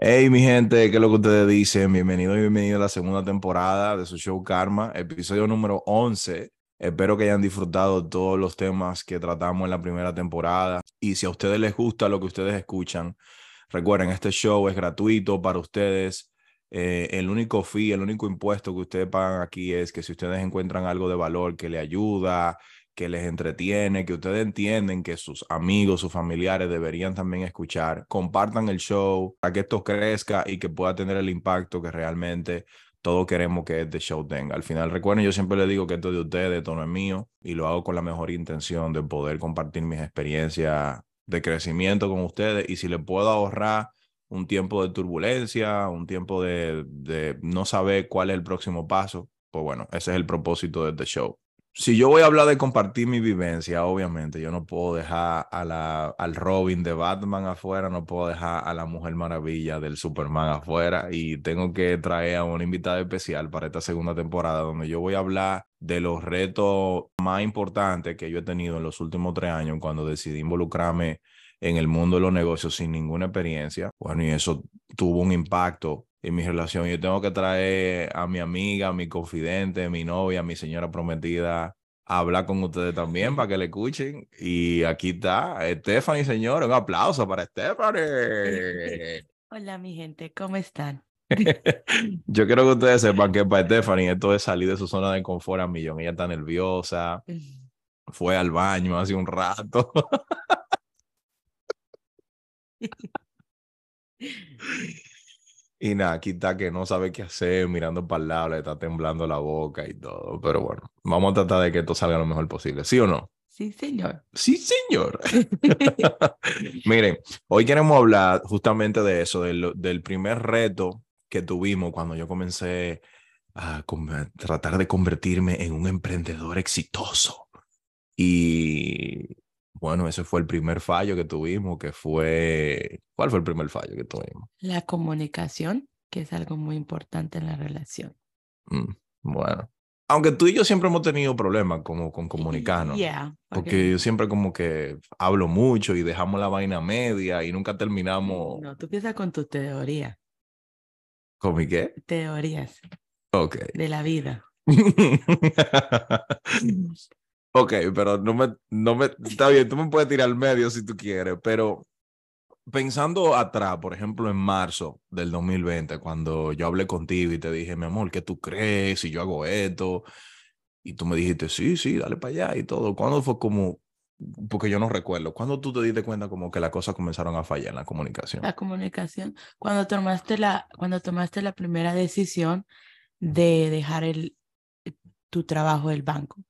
Hey, mi gente, ¿qué es lo que ustedes dicen? Bienvenido y bienvenido a la segunda temporada de su show Karma, episodio número 11. Espero que hayan disfrutado todos los temas que tratamos en la primera temporada. Y si a ustedes les gusta lo que ustedes escuchan, recuerden, este show es gratuito para ustedes. Eh, el único fee, el único impuesto que ustedes pagan aquí es que si ustedes encuentran algo de valor que le ayuda, que les entretiene, que ustedes entienden que sus amigos, sus familiares deberían también escuchar. Compartan el show para que esto crezca y que pueda tener el impacto que realmente todos queremos que este show tenga. Al final, recuerden, yo siempre les digo que esto es de ustedes, esto no es mío, y lo hago con la mejor intención de poder compartir mis experiencias de crecimiento con ustedes y si les puedo ahorrar un tiempo de turbulencia, un tiempo de, de no saber cuál es el próximo paso, pues bueno, ese es el propósito de este show si yo voy a hablar de compartir mi vivencia, obviamente, yo no puedo dejar a la, al Robin de Batman afuera, no puedo dejar a la Mujer Maravilla del Superman afuera y tengo que traer a una invitada especial para esta segunda temporada donde yo voy a hablar de los retos más importantes que yo he tenido en los últimos tres años cuando decidí involucrarme en el mundo de los negocios sin ninguna experiencia. Bueno, y eso tuvo un impacto en mi relación. Yo tengo que traer a mi amiga, a mi confidente, mi novia, a mi señora prometida a hablar con ustedes también para que le escuchen. Y aquí está Stephanie, señor. Un aplauso para Stephanie. Hola, mi gente, ¿cómo están? Yo quiero que ustedes sepan que para Stephanie esto es salir de su zona de confort a millón. Ella está nerviosa, fue al baño hace un rato. Y nada, aquí está que no sabe qué hacer, mirando para el lado, le está temblando la boca y todo. Pero bueno, vamos a tratar de que esto salga lo mejor posible, ¿sí o no? Sí, señor. Sí, señor. Miren, hoy queremos hablar justamente de eso, del, del primer reto que tuvimos cuando yo comencé a tratar de convertirme en un emprendedor exitoso. Y bueno, ese fue el primer fallo que tuvimos, que fue... ¿Cuál fue el primer fallo que tuvimos? La comunicación, que es algo muy importante en la relación. Mm, bueno. Aunque tú y yo siempre hemos tenido problemas como con comunicarnos. Yeah, porque yo siempre como que hablo mucho y dejamos la vaina media y nunca terminamos. No, tú piensas con tu teoría. ¿Con mi qué? Teorías. Ok. De la vida. Ok, pero no me, no me, está bien, tú me puedes tirar al medio si tú quieres, pero pensando atrás, por ejemplo, en marzo del 2020, cuando yo hablé contigo y te dije, mi amor, ¿qué tú crees si yo hago esto? Y tú me dijiste, sí, sí, dale para allá y todo. ¿Cuándo fue como, porque yo no recuerdo, ¿cuándo tú te diste cuenta como que las cosas comenzaron a fallar en la comunicación? La comunicación, cuando tomaste la, cuando tomaste la primera decisión de dejar el, tu trabajo del banco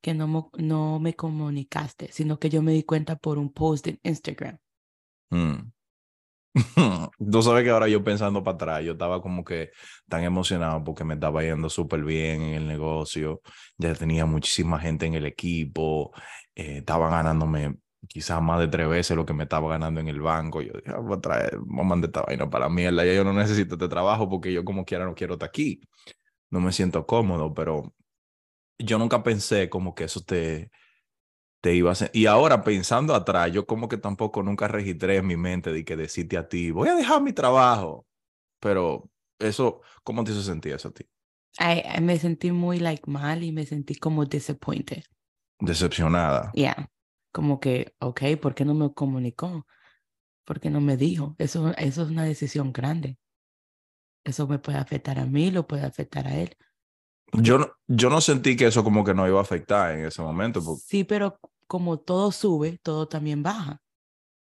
que no, no me comunicaste, sino que yo me di cuenta por un post en Instagram. Mm. Tú sabes que ahora yo pensando para atrás, yo estaba como que tan emocionado porque me estaba yendo súper bien en el negocio, ya tenía muchísima gente en el equipo, eh, estaba ganándome quizás más de tres veces lo que me estaba ganando en el banco. Yo dije, ah, voy a traer, voy a mandar esta vaina para mierda, ya yo no necesito este trabajo porque yo como quiera no quiero estar aquí. No me siento cómodo, pero yo nunca pensé como que eso te, te iba a hacer. Y ahora pensando atrás, yo como que tampoco nunca registré en mi mente de que decirte a ti, voy a dejar mi trabajo. Pero eso, ¿cómo te hizo sentir eso a ti? me sentí muy like mal y me sentí como disappointed. Decepcionada. Yeah. Como que, ok, ¿por qué no me comunicó? ¿Por qué no me dijo? Eso, eso es una decisión grande. Eso me puede afectar a mí, lo puede afectar a él. Yo no, yo no sentí que eso como que no iba a afectar en ese momento. Sí, pero como todo sube, todo también baja.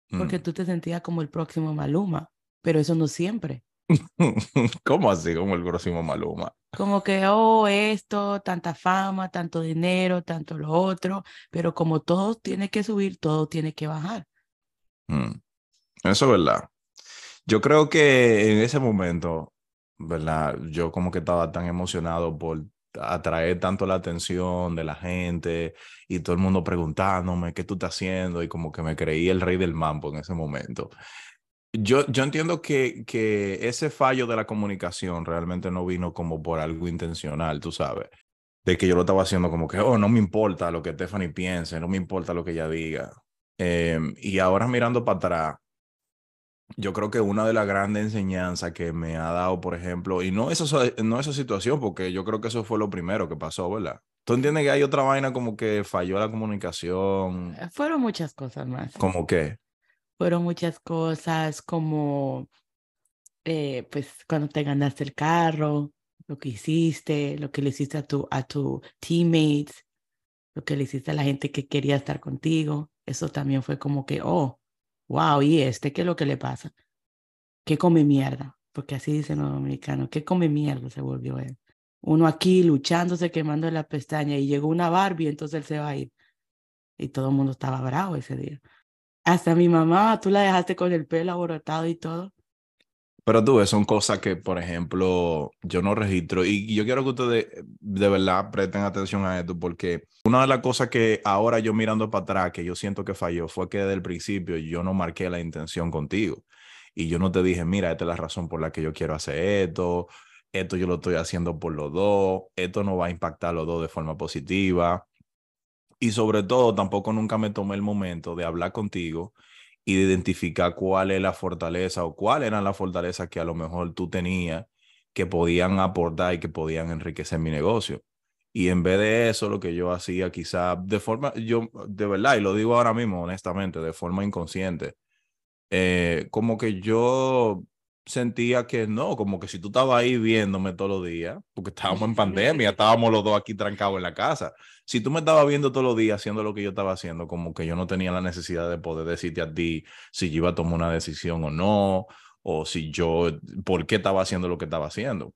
Porque mm. tú te sentías como el próximo Maluma, pero eso no siempre. ¿Cómo así como el próximo Maluma? Como que, oh, esto, tanta fama, tanto dinero, tanto lo otro, pero como todo tiene que subir, todo tiene que bajar. Mm. Eso es verdad. Yo creo que en ese momento, ¿verdad? Yo como que estaba tan emocionado por atraer tanto la atención de la gente y todo el mundo preguntándome qué tú estás haciendo y como que me creí el rey del mambo en ese momento. Yo, yo entiendo que, que ese fallo de la comunicación realmente no vino como por algo intencional, tú sabes, de que yo lo estaba haciendo como que, oh, no me importa lo que Stephanie piense, no me importa lo que ella diga. Em, y ahora mirando para atrás, yo creo que una de las grandes enseñanzas que me ha dado, por ejemplo, y no esa, no esa situación, porque yo creo que eso fue lo primero que pasó, ¿verdad? ¿Tú entiendes que hay otra vaina como que falló la comunicación? Eh, fueron muchas cosas más. ¿Cómo qué? Fueron muchas cosas como, eh, pues, cuando te ganaste el carro, lo que hiciste, lo que le hiciste a tu, a tu teammates, lo que le hiciste a la gente que quería estar contigo. Eso también fue como que, oh, wow, ¿y este qué es lo que le pasa? ¿Qué come mierda? Porque así dicen los dominicanos, ¿qué come mierda? Se volvió él. Uno aquí luchándose, quemando la pestaña y llegó una Barbie, entonces él se va a ir. Y todo el mundo estaba bravo ese día. Hasta mi mamá, tú la dejaste con el pelo aborotado y todo. Pero tú ves, son cosas que, por ejemplo, yo no registro. Y yo quiero que ustedes de verdad presten atención a esto, porque una de las cosas que ahora yo mirando para atrás, que yo siento que falló, fue que desde el principio yo no marqué la intención contigo. Y yo no te dije, mira, esta es la razón por la que yo quiero hacer esto, esto yo lo estoy haciendo por los dos, esto no va a impactar a los dos de forma positiva. Y sobre todo, tampoco nunca me tomé el momento de hablar contigo y de identificar cuál es la fortaleza o cuáles eran las fortalezas que a lo mejor tú tenías que podían aportar y que podían enriquecer mi negocio. Y en vez de eso, lo que yo hacía quizá de forma, yo de verdad, y lo digo ahora mismo honestamente, de forma inconsciente, eh, como que yo sentía que no, como que si tú estabas ahí viéndome todos los días, porque estábamos en pandemia, estábamos los dos aquí trancados en la casa. Si tú me estabas viendo todos los días haciendo lo que yo estaba haciendo, como que yo no tenía la necesidad de poder decirte a ti si yo iba a tomar una decisión o no, o si yo, por qué estaba haciendo lo que estaba haciendo.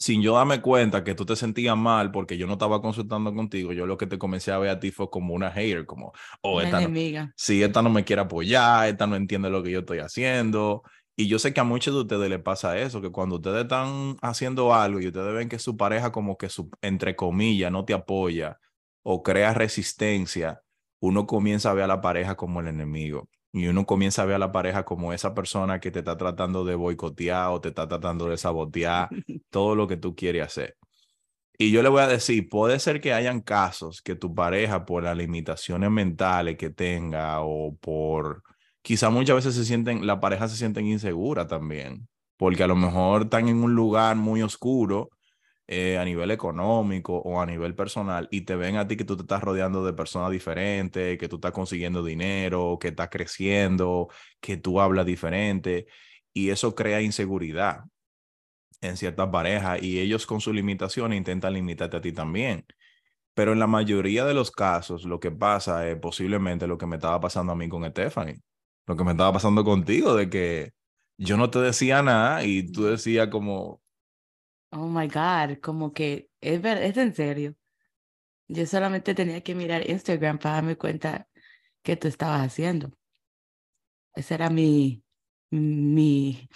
Sin yo darme cuenta que tú te sentías mal porque yo no estaba consultando contigo, yo lo que te comencé a ver a ti fue como una hater, como, oh, esta no, si esta no me quiere apoyar, esta no entiende lo que yo estoy haciendo, y yo sé que a muchos de ustedes les pasa eso, que cuando ustedes están haciendo algo y ustedes ven que su pareja como que, su, entre comillas, no te apoya o crea resistencia, uno comienza a ver a la pareja como el enemigo. Y uno comienza a ver a la pareja como esa persona que te está tratando de boicotear o te está tratando de sabotear todo lo que tú quieres hacer. Y yo le voy a decir, puede ser que hayan casos que tu pareja, por las limitaciones mentales que tenga o por quizá muchas veces se sienten, la pareja se sienten insegura también, porque a lo mejor están en un lugar muy oscuro eh, a nivel económico o a nivel personal y te ven a ti que tú te estás rodeando de personas diferentes, que tú estás consiguiendo dinero, que estás creciendo, que tú hablas diferente y eso crea inseguridad en ciertas parejas y ellos con sus limitaciones intentan limitarte a ti también. Pero en la mayoría de los casos lo que pasa es posiblemente lo que me estaba pasando a mí con Stephanie lo que me estaba pasando contigo, de que yo no te decía nada y tú decías como... Oh my God, como que es, ver, es en serio. Yo solamente tenía que mirar Instagram para darme cuenta qué tú estabas haciendo. Esa era mi, mi,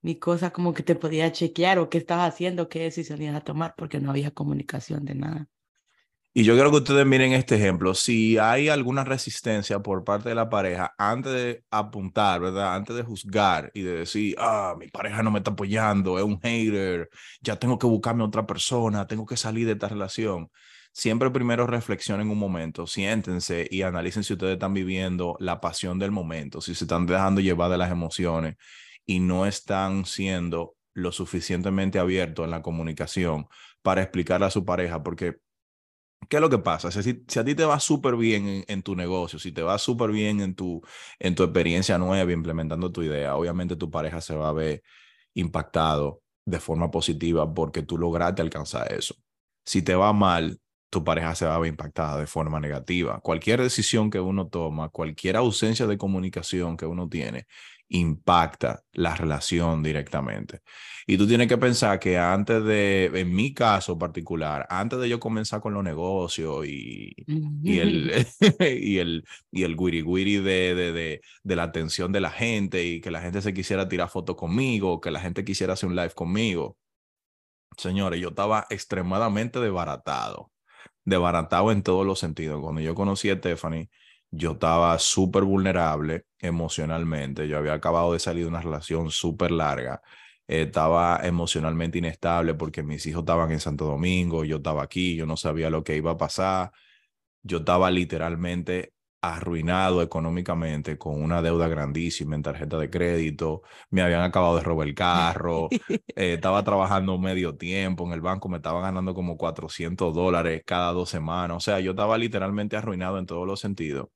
mi cosa como que te podía chequear o qué estabas haciendo, qué decisión ibas a tomar, porque no había comunicación de nada. Y yo quiero que ustedes miren este ejemplo. Si hay alguna resistencia por parte de la pareja, antes de apuntar, ¿verdad? Antes de juzgar y de decir, ah, mi pareja no me está apoyando, es un hater, ya tengo que buscarme otra persona, tengo que salir de esta relación. Siempre primero reflexionen un momento, siéntense y analicen si ustedes están viviendo la pasión del momento, si se están dejando llevar de las emociones y no están siendo lo suficientemente abiertos en la comunicación para explicarle a su pareja, porque ¿Qué es lo que pasa? Si, a ti te va súper bien en, tu negocio, si te va súper bien en tu, en tu experiencia nueva implementando tu idea, obviamente tu pareja se va a ver impactado de forma positiva porque tú lograste alcanzar eso. Si te va mal, tu pareja se va a ver impactada de forma negativa. Cualquier decisión que uno toma, cualquier ausencia de comunicación que uno tiene, impacta la relación directamente. Y tú tienes que pensar que antes de, en mi caso particular, antes de yo comenzar con los negocios y, y el, y el, y el guiri guiri de, de, de, de, la atención de la gente y que la gente se quisiera tirar fotos conmigo, que la gente quisiera hacer un live conmigo. Señores, yo estaba extremadamente desbaratado, desbaratado en todos los sentidos. Cuando yo conocí a Stephanie, yo estaba súper vulnerable emocionalmente. Yo había acabado de salir de una relación súper larga. estaba emocionalmente inestable porque mis hijos estaban en Santo Domingo, yo estaba aquí, yo no sabía lo que iba a pasar. Yo estaba literalmente arruinado económicamente con una deuda grandísima en tarjeta de crédito, me habían acabado de robar el carro, eh, estaba trabajando medio tiempo en el banco, me estaba ganando como 400 dólares cada dos semanas, o sea, yo estaba literalmente arruinado en todos los sentidos.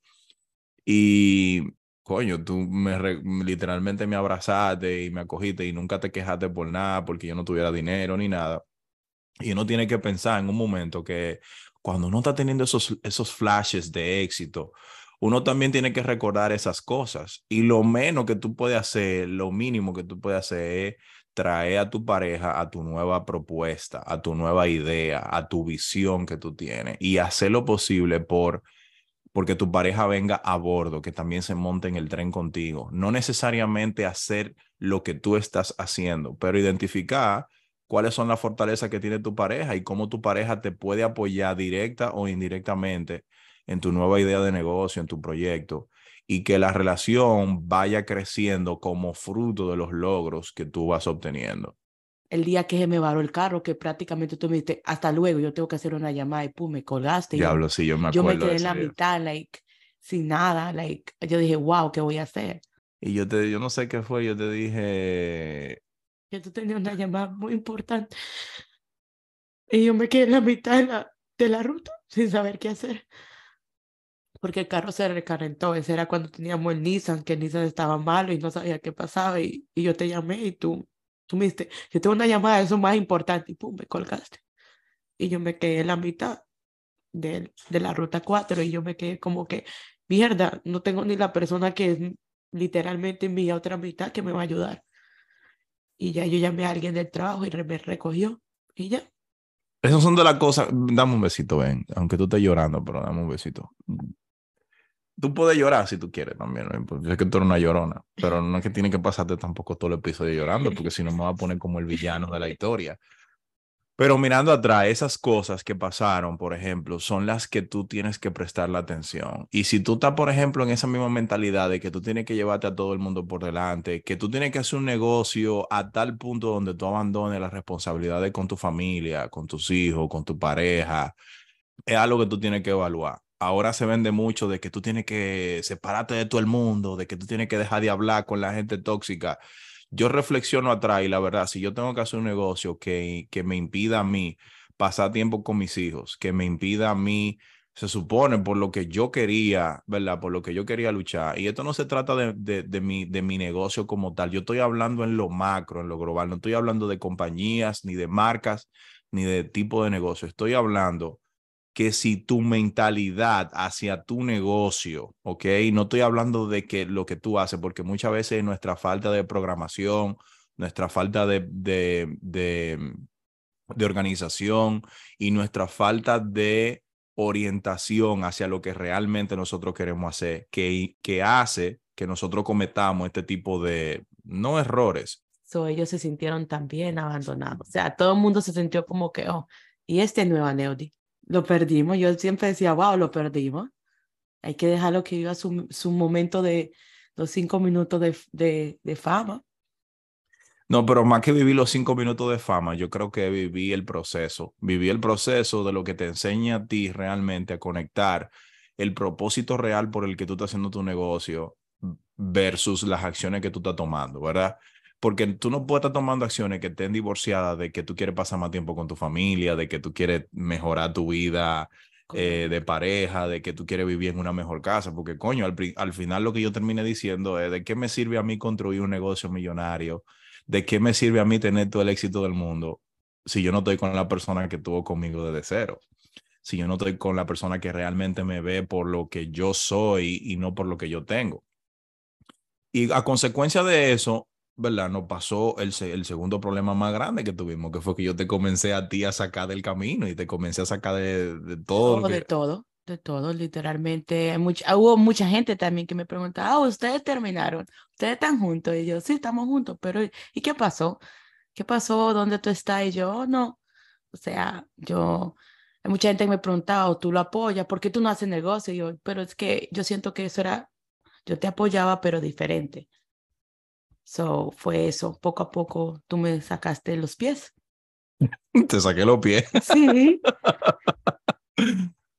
Y, coño, tú me literalmente me abrazaste y me acogiste y nunca te quejaste por nada porque yo no tuviera dinero ni nada. Y uno tiene que pensar en un momento que cuando uno está teniendo esos, esos flashes de éxito, uno también tiene que recordar esas cosas. Y lo menos que tú puedes hacer, lo mínimo que tú puedes hacer es traer a tu pareja a tu nueva propuesta, a tu nueva idea, a tu visión que tú tienes y hacer lo posible por porque tu pareja venga a bordo, que también se monte en el tren contigo. No necesariamente hacer lo que tú estás haciendo, pero identificar cuáles son las fortalezas que tiene tu pareja y cómo tu pareja te puede apoyar directa o indirectamente en tu nueva idea de negocio, en tu proyecto, y que la relación vaya creciendo como fruto de los logros que tú vas obteniendo el día que se me varó el carro, que prácticamente tú me dijiste, hasta luego, yo tengo que hacer una llamada y pum, me colgaste. Diablo, yo, sí, yo me acuerdo. Yo me quedé en la mitad, like, sin nada, like, yo dije, wow, ¿qué voy a hacer? Y yo te, yo no sé qué fue, yo te dije... Que tú tenías una llamada muy importante. Y yo me quedé en la mitad de la, de la ruta, sin saber qué hacer. Porque el carro se recalentó, ese era cuando teníamos el Nissan, que el Nissan estaba malo y no sabía qué pasaba, y, y yo te llamé y tú Tú me dijiste, yo tengo una llamada, eso es más importante, y pum, me colgaste. Y yo me quedé en la mitad de, de la ruta 4 y yo me quedé como que, mierda, no tengo ni la persona que es literalmente mi otra mitad que me va a ayudar. Y ya yo llamé a alguien del trabajo y me recogió y ya. Esas son de las cosas, dame un besito, ven, aunque tú estés llorando, pero dame un besito. Tú puedes llorar si tú quieres también, ¿no? Pues, yo sé que tú eres una llorona, pero no es que tiene que pasarte tampoco todo el episodio llorando, porque si no me va a poner como el villano de la historia. Pero mirando atrás, esas cosas que pasaron, por ejemplo, son las que tú tienes que prestar la atención. Y si tú estás, por ejemplo, en esa misma mentalidad de que tú tienes que llevarte a todo el mundo por delante, que tú tienes que hacer un negocio a tal punto donde tú abandones las responsabilidades con tu familia, con tus hijos, con tu pareja, es algo que tú tienes que evaluar ahora se vende mucho de que tú tienes que separarte de todo el mundo, de que tú tienes que dejar de hablar con la gente tóxica. Yo reflexiono atrás y la verdad, si yo tengo que hacer un negocio que, que me impida a mí pasar tiempo con mis hijos, que me impida a mí, se supone, por lo que yo quería, ¿verdad? Por lo que yo quería luchar. Y esto no se trata de, de, mi, de mi negocio como tal. Yo estoy hablando en lo macro, en lo global. No estoy hablando de compañías, ni de marcas, ni de tipo de negocio. Estoy hablando que si tu mentalidad hacia tu negocio, ¿ok? No estoy hablando de que lo que tú haces, porque muchas veces nuestra falta de programación, nuestra falta de, de, de, de organización y nuestra falta de orientación hacia lo que realmente nosotros queremos hacer, que, que hace que nosotros cometamos este tipo de, no errores. So, ellos se sintieron también abandonados. O sea, todo el mundo se sintió como que, oh, y este nueva Neody lo perdimos. Yo siempre decía, wow, lo perdimos. Hay que dejarlo que viva su, su momento de los cinco minutos de, de, de, fama. No, pero más que vivir los cinco minutos de fama, yo creo que viví el proceso. Viví el proceso de lo que te enseña a ti realmente a conectar el propósito real por el que tú estás haciendo tu negocio versus las acciones que tú estás tomando, ¿verdad? Porque tú no puedes estar tomando acciones que estén divorciadas de que tú quieres pasar más tiempo con tu familia, de que tú quieres mejorar tu vida eh, de pareja, de que tú quieres vivir en una mejor casa, porque coño, al, al final lo que yo terminé diciendo es de qué me sirve a mí construir un negocio millonario, de qué me sirve a mí tener todo el éxito del mundo si yo no estoy con la persona que estuvo conmigo desde cero. Si yo no estoy con la persona que realmente me ve por lo que yo soy y no por lo que yo tengo. Y a consecuencia de eso, ¿verdad? Nos pasó el, el, segundo problema más grande que tuvimos, que fue que yo te comencé a ti a sacar del camino y te comencé a sacar de, de todo. De todo, de todo, literalmente. Mucha, hubo mucha gente también que me preguntaba, ah, ustedes terminaron, ustedes están juntos. Y yo, sí, estamos juntos, pero ¿y qué pasó? ¿Qué pasó? ¿Dónde tú estás? Y yo, no. O sea, yo, hay mucha gente que me preguntaba, ¿o tú lo apoyas? ¿Por qué tú no haces negocio? Y yo, pero es que yo siento que eso era yo te apoyaba, pero diferente. So, fue eso. Poco a poco tú me sacaste los pies. te saqué los pies. Sí.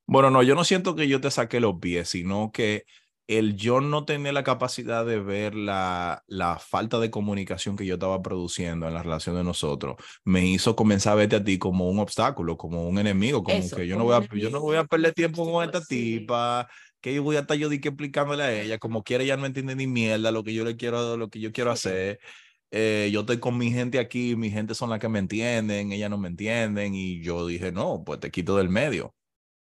bueno, no, yo no siento que yo te saqué los pies, sino que el yo no tener la capacidad de ver la, la falta de comunicación que yo estaba produciendo en la relación de nosotros me hizo comenzar a verte a ti como un obstáculo, como un enemigo, como que yo no, voy a, yo no voy a perder tiempo con esta tipa, que yo voy a estar yo explicándole a ella, como quiere ella no entiende ni mierda lo que yo le quiero, lo que yo quiero hacer. Eh, yo estoy con mi gente aquí, mi gente son las que me entienden, ellas no me entienden y yo dije, no, pues te quito del medio.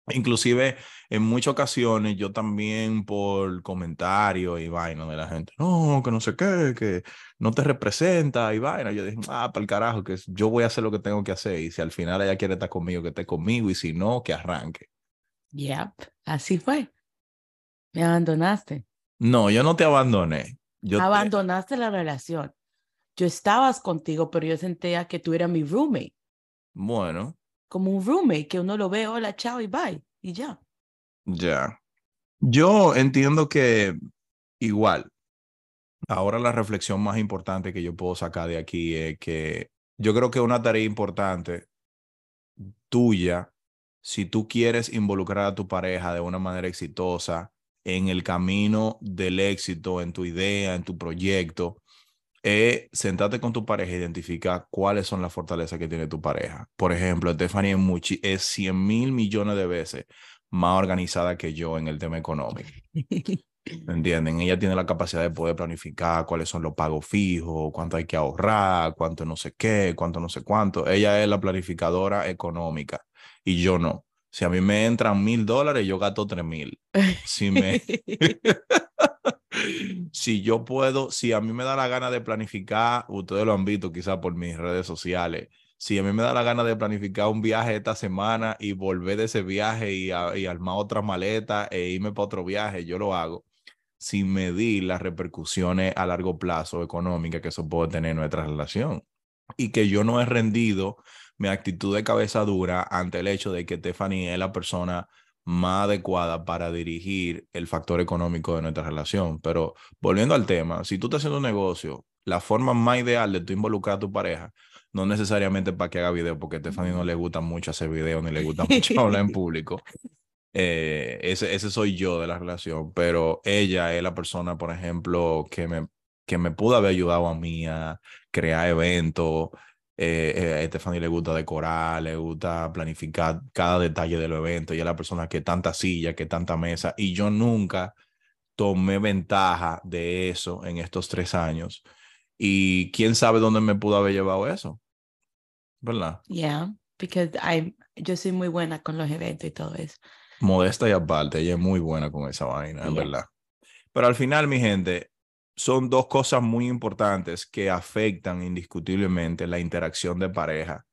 Inclusive en muchas ocasiones yo también por comentarios y vaina de la gente, no, que no sé qué, que no te representa y vaina. Yo dije, ah, para el carajo, que yo voy a hacer lo que tengo que hacer y si al final ella quiere estar conmigo, que esté conmigo y si no, que arranque. Yep, así fue. Me abandonaste. No, yo no te abandoné. Yo Abandonaste la relación. Yo estabas contigo, pero yo sentía que tú eras mi roommate. Bueno. Como un roommate, que uno lo ve, hola, chao y bye, y ya. Ya. Yo entiendo que igual, ahora la reflexión más importante que yo puedo sacar de aquí es que yo creo que una tarea importante tuya, si tú quieres involucrar a tu pareja de una manera exitosa, en el camino del éxito, en tu idea, en tu proyecto, es sentarte con tu pareja e identificar cuáles son las fortalezas que tiene tu pareja. Por ejemplo, Stephanie es, es 100 mil millones de veces más organizada que yo en el tema económico. ¿Entienden? Ella tiene la capacidad de poder planificar cuáles son los pagos fijos, cuánto hay que ahorrar, cuánto no sé qué, cuánto no sé cuánto. Ella es la planificadora económica y yo no. Si a mí me entran mil dólares, yo gasto tres mil. Si me... si yo puedo, si a mí me da la gana de planificar, ustedes lo han visto quizás por mis redes sociales, si a mí me da la gana de planificar un viaje esta semana y volver de ese viaje y, y armar otra maleta e irme para otro viaje, yo lo hago sin medir las repercusiones a largo plazo económicas que eso puede tener en nuestra relación. Y que yo no he rendido mi actitud de cabeza dura ante el hecho de que Stephanie es la persona más adecuada para dirigir el factor económico de nuestra relación. Pero volviendo al tema, si tú estás haciendo un negocio, la forma más ideal de tú involucrar a tu pareja, no necesariamente para que haga video, porque a Stephanie no le gusta mucho hacer video ni le gusta mucho hablar en público. Eh, ese, ese soy yo de la relación, pero ella es la persona, por ejemplo, que me, que me pudo haber ayudado a mí a crear eventos, eh, a Stephanie le gusta decorar, le gusta planificar cada detalle de los eventos. Ella es la persona que tanta silla, que tanta mesa. Y yo nunca tomé ventaja de eso en estos tres años. Y quién sabe dónde me pudo haber llevado eso. ¿Verdad? Yeah, because I, yo soy muy buena con los eventos y todo eso. Modesta y aparte, ella es muy buena con esa vaina, es verdad. Pero al final, mi gente, son dos cosas muy importantes que afectan indiscutiblemente la interacción de pareja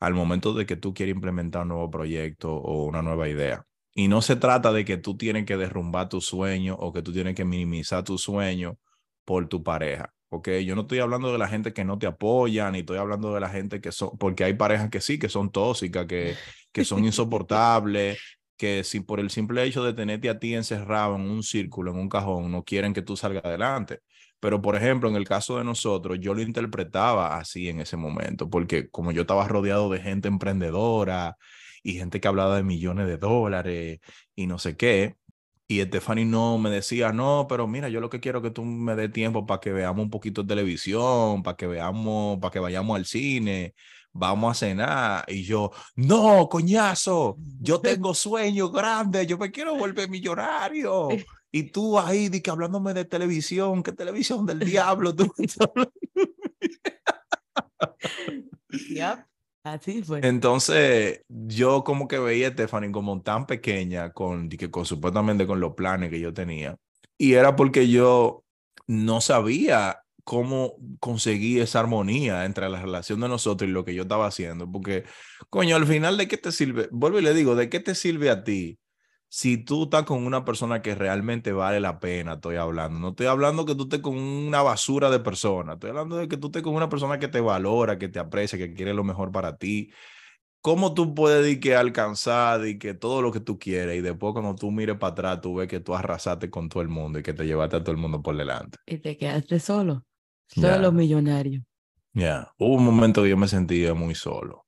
al momento de que tú quieres implementar un nuevo proyecto o una nueva idea. Y no se trata de que tú tienes que derrumbar tu sueño o que tú tienes que minimizar tu sueño por tu pareja. ¿ok? Yo no estoy hablando de la gente que no te apoya, ni estoy hablando de la gente que son, porque hay parejas que sí, que son tóxicas, que, que son insoportables, que si por el simple hecho de tenerte a ti encerrado en un círculo, en un cajón, no quieren que tú salgas adelante. Pero, por ejemplo, en el caso de nosotros, yo lo interpretaba así en ese momento, porque como yo estaba rodeado de gente emprendedora y gente que hablaba de millones de dólares y no sé qué, y Stephanie no me decía, no, pero mira, yo lo que quiero es que tú me dé tiempo para que veamos un poquito de televisión, para que veamos, para que vayamos al cine, vamos a cenar. Y yo, no, coñazo, yo tengo sueños grandes, yo me quiero volver millonario. Y tú ahí, di que hablándome de televisión, ¿qué televisión del diablo? Tú yep, Así fue. Entonces, yo como que veía a Stephanie como tan pequeña con, que, con supuestamente con los planes que yo tenía. Y era porque yo no sabía cómo conseguí esa armonía entre la relación de nosotros y lo que yo estaba haciendo. Porque, coño, al final, ¿de qué te sirve? Vuelvo y le digo, ¿de qué te sirve a ti si tú estás con una persona que realmente vale la pena, estoy hablando. No estoy hablando que tú estés con una basura de persona, estoy hablando de que tú estés con una persona que te valora, que te aprecia, que quiere lo mejor para ti. ¿Cómo tú puedes que alcanzar y que todo lo que tú quieres y después cuando tú mires para atrás tú ves que tú arrasaste con todo el mundo y que te llevaste a todo el mundo por delante? Y te quedaste solo, solo millonario. Ya, hubo un momento que yo me sentía muy solo.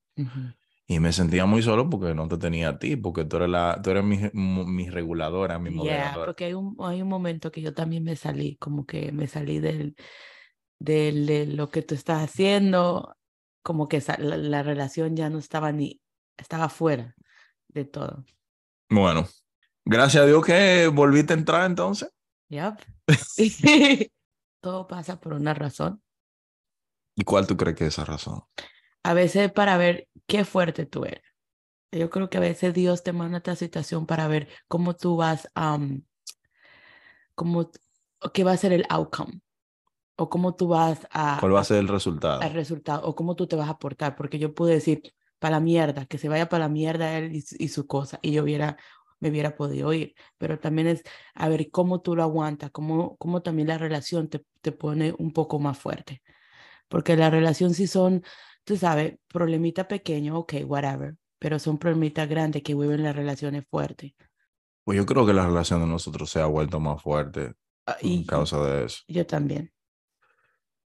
Y me sentía muy solo porque no te tenía a ti, porque tú eres, la, tú eres mi, mi reguladora, mi moderadora. porque hay un, hay un momento que yo también me salí, como que me salí del, del, de lo que tú estás haciendo, como que la, la, relación ya no estaba ni, estaba fuera de todo. Bueno, gracias a Dios que volviste a entrar entonces. Yep. todo pasa por una razón. ¿Y cuál tú crees que es esa razón? A veces para ver qué fuerte tú eres. Yo creo que a veces Dios te manda esta situación para ver cómo tú vas a, cómo, qué va a ser el outcome, o cómo tú vas a... ¿Cuál va a ser el resultado? El resultado, o cómo tú te vas a aportar, porque yo pude decir, para la mierda, que se vaya para la mierda él y, su cosa, y yo hubiera, me hubiera podido ir, pero también es a ver cómo tú lo aguantas, cómo, cómo también la relación te, te pone un poco más fuerte, porque la relación si son tú sabes, problemita pequeño, ok, whatever, pero son problemitas grandes que viven las relaciones fuertes. Pues yo creo que la relación de nosotros se ha vuelto más fuerte ah, y, causa de eso. Yo también.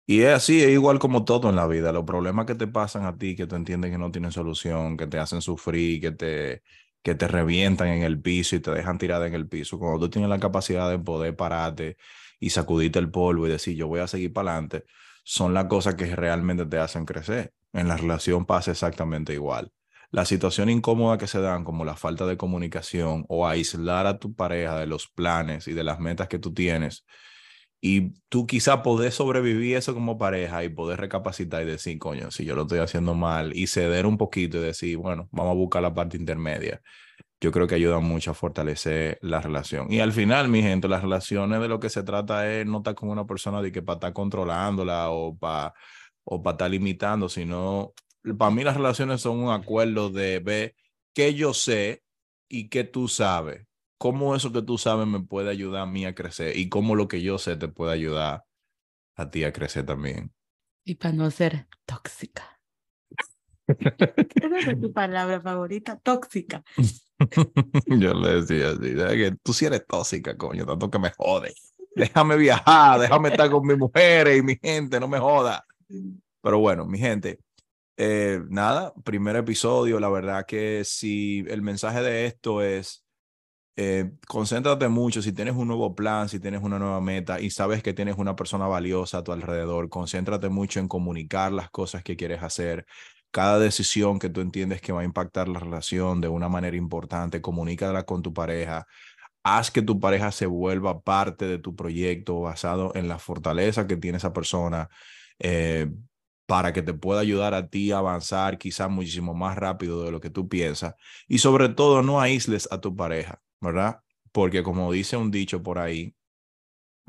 Y es así, es igual como todo en la vida. Los problemas que te pasan a ti, que tú entiendes que no tienen solución, que te hacen sufrir, que te, que te revientan en el piso y te dejan tirada en el piso. Cuando tú tienes la capacidad de poder pararte y sacudirte el polvo y decir, yo voy a seguir para adelante, son las cosas que realmente te hacen crecer en la relación pasa exactamente igual. La situación incómoda que se dan, como la falta de comunicación o aislar a tu pareja de los planes y de las metas que tú tienes, y tú quizá podés sobrevivir eso como pareja y poder recapacitar y decir, coño, si yo lo estoy haciendo mal, y ceder un poquito y decir, bueno, vamos a buscar la parte intermedia. Yo creo que ayuda mucho a fortalecer la relación. Y al final, mi gente, las relaciones de lo que se trata es no estar con una persona de que para estar controlándola o para o para estar limitando, sino para mí las relaciones son un acuerdo de ver qué yo sé y qué tú sabes. Cómo eso que tú sabes me puede ayudar a mí a crecer y cómo lo que yo sé te puede ayudar a ti a crecer también. Y para no ser tóxica. Esa es tu palabra favorita, tóxica. Yo le decía así, que tú sí eres tóxica, coño, tanto que me jode. Déjame viajar, déjame estar con mis mujeres y mi gente, no me joda. Pero bueno, mi gente, eh, nada, primer episodio, la verdad que si el mensaje de esto es, eh, concéntrate mucho, si tienes un nuevo plan, si tienes una nueva meta y sabes que tienes una persona valiosa a tu alrededor, concéntrate mucho en comunicar las cosas que quieres hacer. Cada decisión que tú entiendes que va a impactar la relación de una manera importante, comunícala con tu pareja. Haz que tu pareja se vuelva parte de tu proyecto basado en la fortaleza que tiene esa persona eh, para que te pueda ayudar a ti a avanzar quizás muchísimo más rápido de lo que tú piensas. Y sobre todo, no aísles a tu pareja, ¿verdad? Porque como dice un dicho por ahí,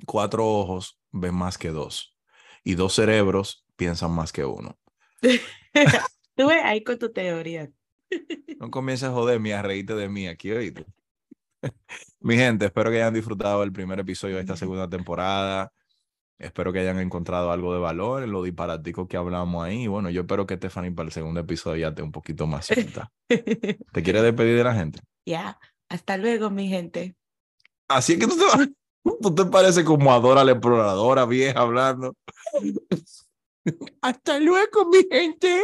cuatro ojos ven más que dos y dos cerebros piensan más que uno. Tú ves ahí con tu teoría. No comiences a joderme, a reírte de mí aquí, oíste. Mi gente, espero que hayan disfrutado el primer episodio de esta segunda temporada. Espero que hayan encontrado algo de valor en lo disparatico que hablamos ahí. Y bueno, yo espero que Stephanie para el segundo episodio ya esté un poquito más suelta. ¿Te quieres despedir de la gente? Ya, hasta luego, mi gente. Así es que tú te, tú te pareces como Adora la exploradora vieja hablando. hasta luego, mi gente.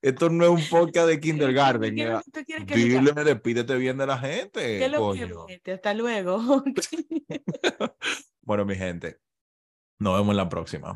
Esto no es un podcast de kindergarten. Dile, despídete bien de la gente. ¿Qué lo que, gente? Hasta luego. bueno, mi gente, nos vemos en la próxima.